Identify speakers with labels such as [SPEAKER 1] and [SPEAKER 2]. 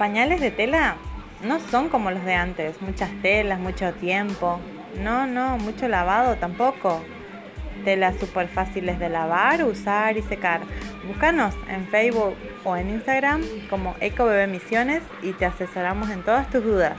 [SPEAKER 1] pañales de tela no son como los de antes, muchas telas, mucho tiempo. No, no, mucho lavado tampoco. Telas súper fáciles de lavar, usar y secar. Búscanos en Facebook o en Instagram como Eco Bebé Misiones y te asesoramos en todas tus dudas.